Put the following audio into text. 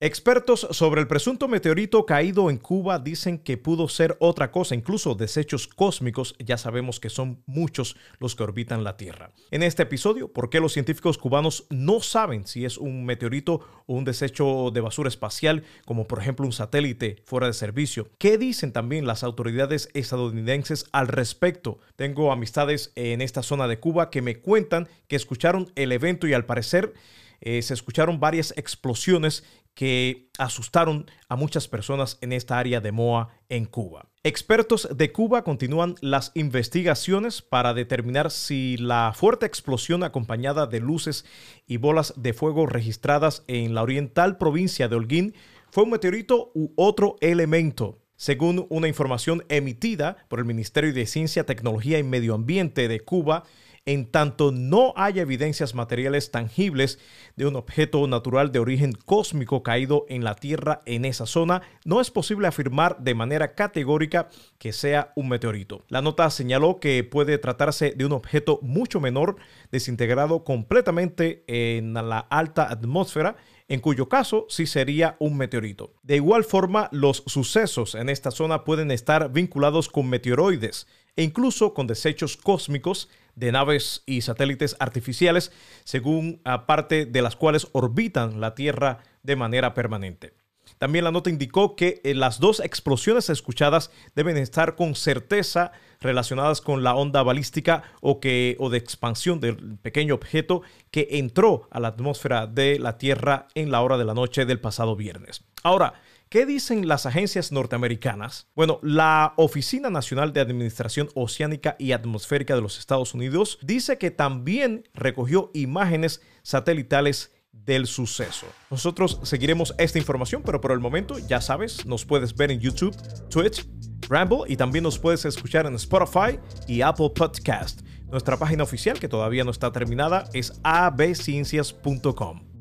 Expertos sobre el presunto meteorito caído en Cuba dicen que pudo ser otra cosa, incluso desechos cósmicos, ya sabemos que son muchos los que orbitan la Tierra. En este episodio, ¿por qué los científicos cubanos no saben si es un meteorito o un desecho de basura espacial, como por ejemplo un satélite fuera de servicio? ¿Qué dicen también las autoridades estadounidenses al respecto? Tengo amistades en esta zona de Cuba que me cuentan que escucharon el evento y al parecer eh, se escucharon varias explosiones que asustaron a muchas personas en esta área de Moa en Cuba. Expertos de Cuba continúan las investigaciones para determinar si la fuerte explosión acompañada de luces y bolas de fuego registradas en la oriental provincia de Holguín fue un meteorito u otro elemento. Según una información emitida por el Ministerio de Ciencia, Tecnología y Medio Ambiente de Cuba, en tanto no haya evidencias materiales tangibles de un objeto natural de origen cósmico caído en la Tierra en esa zona, no es posible afirmar de manera categórica que sea un meteorito. La nota señaló que puede tratarse de un objeto mucho menor, desintegrado completamente en la alta atmósfera en cuyo caso sí sería un meteorito. De igual forma, los sucesos en esta zona pueden estar vinculados con meteoroides e incluso con desechos cósmicos de naves y satélites artificiales, según parte de las cuales orbitan la Tierra de manera permanente. También la nota indicó que eh, las dos explosiones escuchadas deben estar con certeza relacionadas con la onda balística o, que, o de expansión del pequeño objeto que entró a la atmósfera de la Tierra en la hora de la noche del pasado viernes. Ahora, ¿Qué dicen las agencias norteamericanas? Bueno, la Oficina Nacional de Administración Oceánica y Atmosférica de los Estados Unidos dice que también recogió imágenes satelitales del suceso. Nosotros seguiremos esta información, pero por el momento, ya sabes, nos puedes ver en YouTube, Twitch, Ramble y también nos puedes escuchar en Spotify y Apple Podcast. Nuestra página oficial, que todavía no está terminada, es abciencias.com.